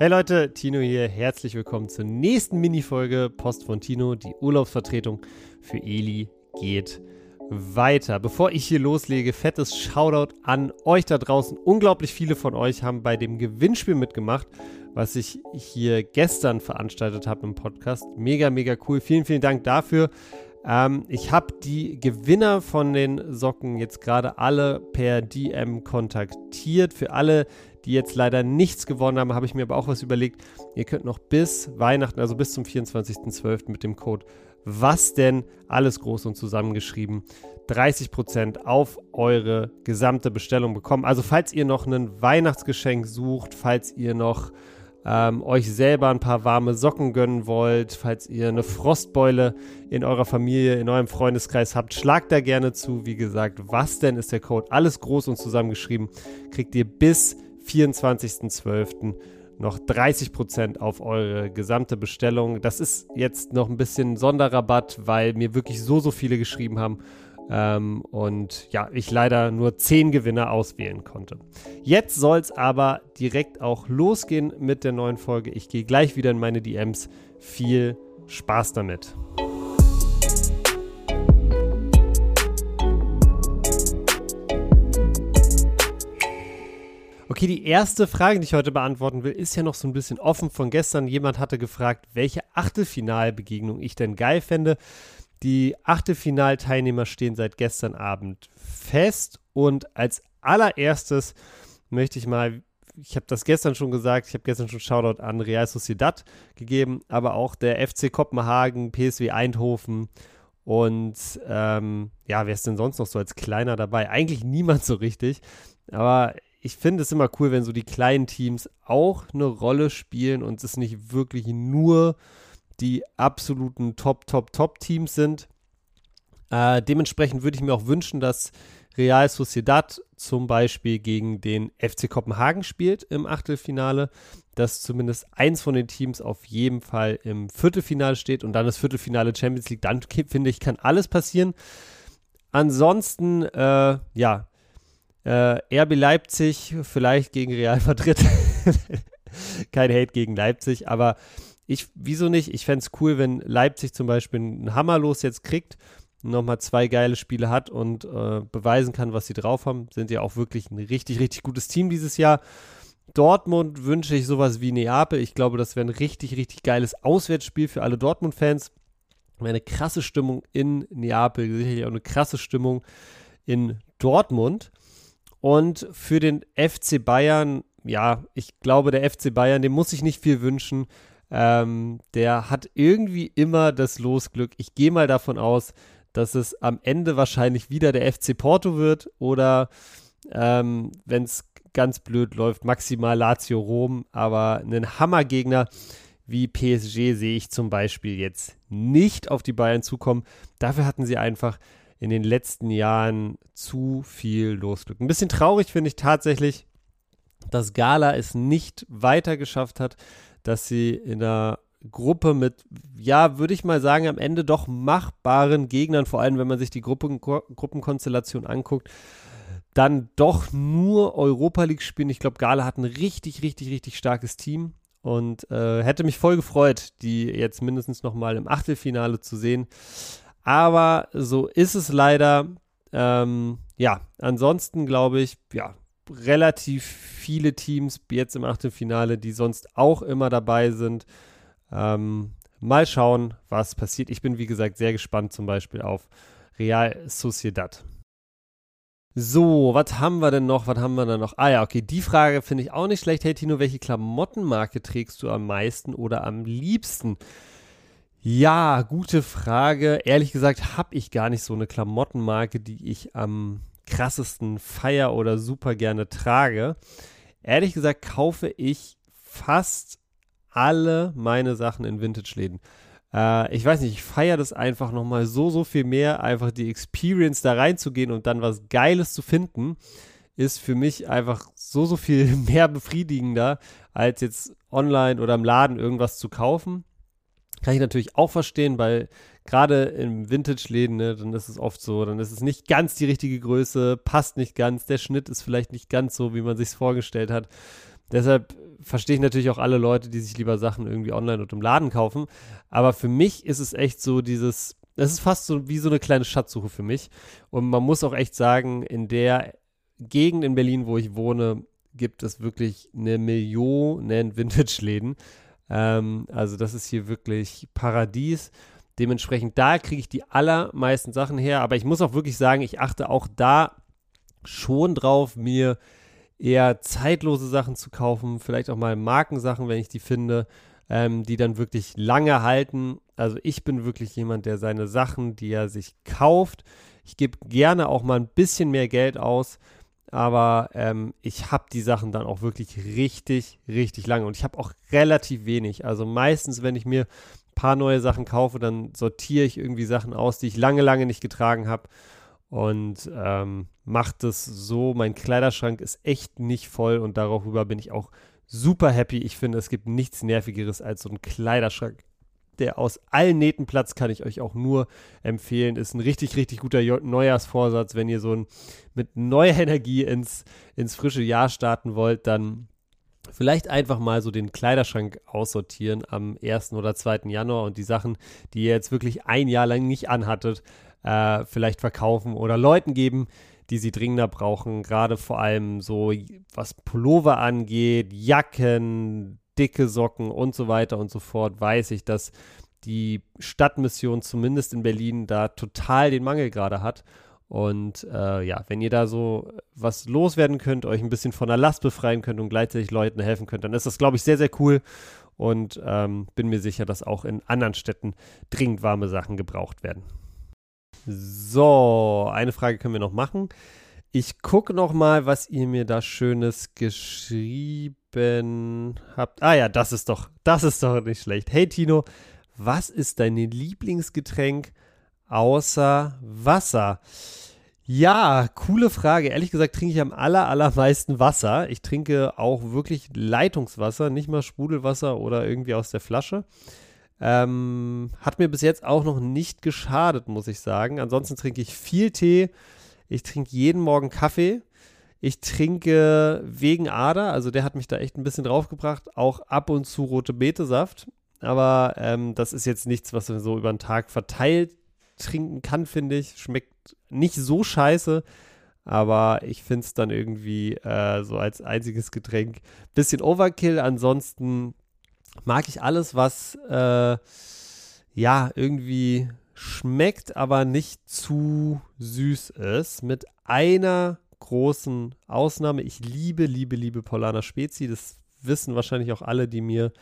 Hey Leute, Tino hier. Herzlich willkommen zur nächsten Minifolge Post von Tino. Die Urlaubsvertretung für Eli geht weiter. Bevor ich hier loslege, fettes Shoutout an euch da draußen. Unglaublich viele von euch haben bei dem Gewinnspiel mitgemacht, was ich hier gestern veranstaltet habe im Podcast. Mega, mega cool. Vielen, vielen Dank dafür. Ähm, ich habe die Gewinner von den Socken jetzt gerade alle per DM kontaktiert. Für alle, die jetzt leider nichts gewonnen haben, habe ich mir aber auch was überlegt. Ihr könnt noch bis Weihnachten, also bis zum 24.12. mit dem Code was denn alles groß und zusammengeschrieben 30% auf eure gesamte Bestellung bekommen. Also falls ihr noch ein Weihnachtsgeschenk sucht, falls ihr noch ähm, euch selber ein paar warme Socken gönnen wollt, falls ihr eine Frostbeule in eurer Familie, in eurem Freundeskreis habt, schlagt da gerne zu. Wie gesagt, was denn ist der Code? Alles groß und zusammengeschrieben. Kriegt ihr bis 24.12. noch 30% auf eure gesamte Bestellung. Das ist jetzt noch ein bisschen Sonderrabatt, weil mir wirklich so, so viele geschrieben haben. Ähm, und ja, ich leider nur 10 Gewinner auswählen konnte. Jetzt soll es aber direkt auch losgehen mit der neuen Folge. Ich gehe gleich wieder in meine DMs. Viel Spaß damit. Okay, die erste Frage, die ich heute beantworten will, ist ja noch so ein bisschen offen von gestern. Jemand hatte gefragt, welche Achtelfinalbegegnung ich denn geil fände. Die Achtelfinalteilnehmer stehen seit gestern Abend fest und als allererstes möchte ich mal, ich habe das gestern schon gesagt, ich habe gestern schon Shoutout an Real Sociedad gegeben, aber auch der FC Kopenhagen, PSW Eindhoven und ähm, ja, wer ist denn sonst noch so als Kleiner dabei? Eigentlich niemand so richtig, aber ich finde es immer cool, wenn so die kleinen Teams auch eine Rolle spielen und es nicht wirklich nur die absoluten Top, Top, Top-Teams sind. Äh, dementsprechend würde ich mir auch wünschen, dass Real Sociedad zum Beispiel gegen den FC Kopenhagen spielt im Achtelfinale, dass zumindest eins von den Teams auf jeden Fall im Viertelfinale steht und dann das Viertelfinale Champions League. Dann finde ich, kann alles passieren. Ansonsten, äh, ja, äh, RB Leipzig vielleicht gegen Real Madrid. Kein Hate gegen Leipzig, aber ich, wieso nicht? Ich fände es cool, wenn Leipzig zum Beispiel einen Hammerlos jetzt kriegt, nochmal zwei geile Spiele hat und äh, beweisen kann, was sie drauf haben. Sind ja auch wirklich ein richtig, richtig gutes Team dieses Jahr. Dortmund wünsche ich sowas wie Neapel. Ich glaube, das wäre ein richtig, richtig geiles Auswärtsspiel für alle Dortmund-Fans. Eine krasse Stimmung in Neapel, sicherlich auch eine krasse Stimmung in Dortmund. Und für den FC Bayern, ja, ich glaube, der FC Bayern, dem muss ich nicht viel wünschen. Ähm, der hat irgendwie immer das Losglück. Ich gehe mal davon aus, dass es am Ende wahrscheinlich wieder der FC Porto wird oder ähm, wenn es ganz blöd läuft, maximal Lazio Rom. Aber einen Hammergegner wie PSG sehe ich zum Beispiel jetzt nicht auf die Bayern zukommen. Dafür hatten sie einfach in den letzten Jahren zu viel Losglück. Ein bisschen traurig finde ich tatsächlich, dass Gala es nicht weiter geschafft hat, dass sie in einer Gruppe mit, ja, würde ich mal sagen, am Ende doch machbaren Gegnern, vor allem wenn man sich die Gruppen, Gruppenkonstellation anguckt, dann doch nur Europa League spielen. Ich glaube, Gala hat ein richtig, richtig, richtig starkes Team und äh, hätte mich voll gefreut, die jetzt mindestens noch mal im Achtelfinale zu sehen. Aber so ist es leider. Ähm, ja, ansonsten glaube ich, ja, relativ viele Teams jetzt im Achtelfinale, die sonst auch immer dabei sind. Ähm, mal schauen, was passiert. Ich bin, wie gesagt, sehr gespannt zum Beispiel auf Real Sociedad. So, was haben wir denn noch? Was haben wir denn noch? Ah ja, okay, die Frage finde ich auch nicht schlecht. Hey Tino, welche Klamottenmarke trägst du am meisten oder am liebsten? Ja, gute Frage. Ehrlich gesagt habe ich gar nicht so eine Klamottenmarke, die ich am krassesten feier oder super gerne trage. Ehrlich gesagt kaufe ich fast alle meine Sachen in Vintage-Läden. Äh, ich weiß nicht, ich feiere das einfach nochmal so, so viel mehr, einfach die Experience da reinzugehen und dann was Geiles zu finden, ist für mich einfach so, so viel mehr befriedigender, als jetzt online oder im Laden irgendwas zu kaufen. Kann ich natürlich auch verstehen, weil gerade im Vintage-Läden, ne, dann ist es oft so, dann ist es nicht ganz die richtige Größe, passt nicht ganz, der Schnitt ist vielleicht nicht ganz so, wie man sich vorgestellt hat. Deshalb verstehe ich natürlich auch alle Leute, die sich lieber Sachen irgendwie online und im Laden kaufen. Aber für mich ist es echt so dieses, es ist fast so wie so eine kleine Schatzsuche für mich. Und man muss auch echt sagen, in der Gegend in Berlin, wo ich wohne, gibt es wirklich eine Million Vintage-Läden. Ähm, also das ist hier wirklich Paradies. Dementsprechend, da kriege ich die allermeisten Sachen her. Aber ich muss auch wirklich sagen, ich achte auch da schon drauf, mir eher zeitlose Sachen zu kaufen, vielleicht auch mal Markensachen, wenn ich die finde, ähm, die dann wirklich lange halten. Also ich bin wirklich jemand, der seine Sachen, die er sich kauft, ich gebe gerne auch mal ein bisschen mehr Geld aus, aber ähm, ich habe die Sachen dann auch wirklich richtig, richtig lange und ich habe auch relativ wenig. Also meistens, wenn ich mir ein paar neue Sachen kaufe, dann sortiere ich irgendwie Sachen aus, die ich lange, lange nicht getragen habe und ähm, macht es so. Mein Kleiderschrank ist echt nicht voll und darüber bin ich auch super happy. Ich finde, es gibt nichts Nervigeres als so ein Kleiderschrank. Der aus allen Nähten Platz kann ich euch auch nur empfehlen. Ist ein richtig, richtig guter Neujahrsvorsatz. Wenn ihr so ein, mit neuer Energie ins, ins frische Jahr starten wollt, dann vielleicht einfach mal so den Kleiderschrank aussortieren am 1. oder 2. Januar und die Sachen, die ihr jetzt wirklich ein Jahr lang nicht anhattet, äh, vielleicht verkaufen oder Leuten geben, die sie dringender brauchen. Gerade vor allem so, was Pullover angeht, Jacken, dicke Socken und so weiter und so fort, weiß ich, dass die Stadtmission zumindest in Berlin da total den Mangel gerade hat. Und äh, ja, wenn ihr da so was loswerden könnt, euch ein bisschen von der Last befreien könnt und gleichzeitig Leuten helfen könnt, dann ist das, glaube ich, sehr, sehr cool. Und ähm, bin mir sicher, dass auch in anderen Städten dringend warme Sachen gebraucht werden. So, eine Frage können wir noch machen. Ich gucke noch mal, was ihr mir da Schönes geschrieben habt. Ah ja, das ist doch, das ist doch nicht schlecht. Hey Tino, was ist dein Lieblingsgetränk außer Wasser? Ja, coole Frage. Ehrlich gesagt trinke ich am aller, allermeisten Wasser. Ich trinke auch wirklich Leitungswasser, nicht mal Sprudelwasser oder irgendwie aus der Flasche. Ähm, hat mir bis jetzt auch noch nicht geschadet, muss ich sagen. Ansonsten trinke ich viel Tee. Ich trinke jeden Morgen Kaffee. Ich trinke wegen Ader, also der hat mich da echt ein bisschen draufgebracht, auch ab und zu rote Betesaft. Aber ähm, das ist jetzt nichts, was man so über den Tag verteilt trinken kann, finde ich. Schmeckt nicht so scheiße, aber ich finde es dann irgendwie äh, so als einziges Getränk bisschen Overkill. Ansonsten mag ich alles, was äh, ja irgendwie schmeckt, aber nicht zu süß ist. Mit einer großen Ausnahme. Ich liebe, liebe, liebe Paulaner Spezi. Das wissen wahrscheinlich auch alle, die mir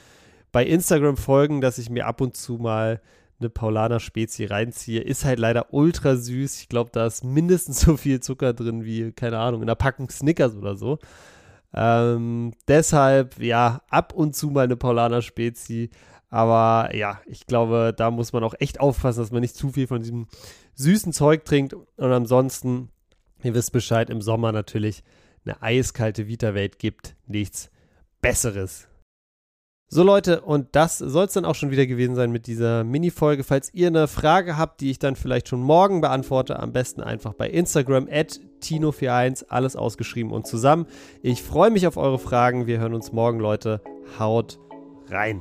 bei Instagram folgen, dass ich mir ab und zu mal eine Paulaner Spezi reinziehe. Ist halt leider ultra süß. Ich glaube, da ist mindestens so viel Zucker drin wie, keine Ahnung, in einer Packung Snickers oder so. Ähm, deshalb, ja, ab und zu mal eine Paulaner Spezi. Aber ja, ich glaube, da muss man auch echt aufpassen, dass man nicht zu viel von diesem süßen Zeug trinkt. Und ansonsten, ihr wisst Bescheid, im Sommer natürlich eine eiskalte Vita-Welt gibt nichts Besseres. So Leute, und das soll es dann auch schon wieder gewesen sein mit dieser Mini-Folge. Falls ihr eine Frage habt, die ich dann vielleicht schon morgen beantworte, am besten einfach bei Instagram at Tino41, alles ausgeschrieben und zusammen. Ich freue mich auf eure Fragen. Wir hören uns morgen, Leute. Haut rein.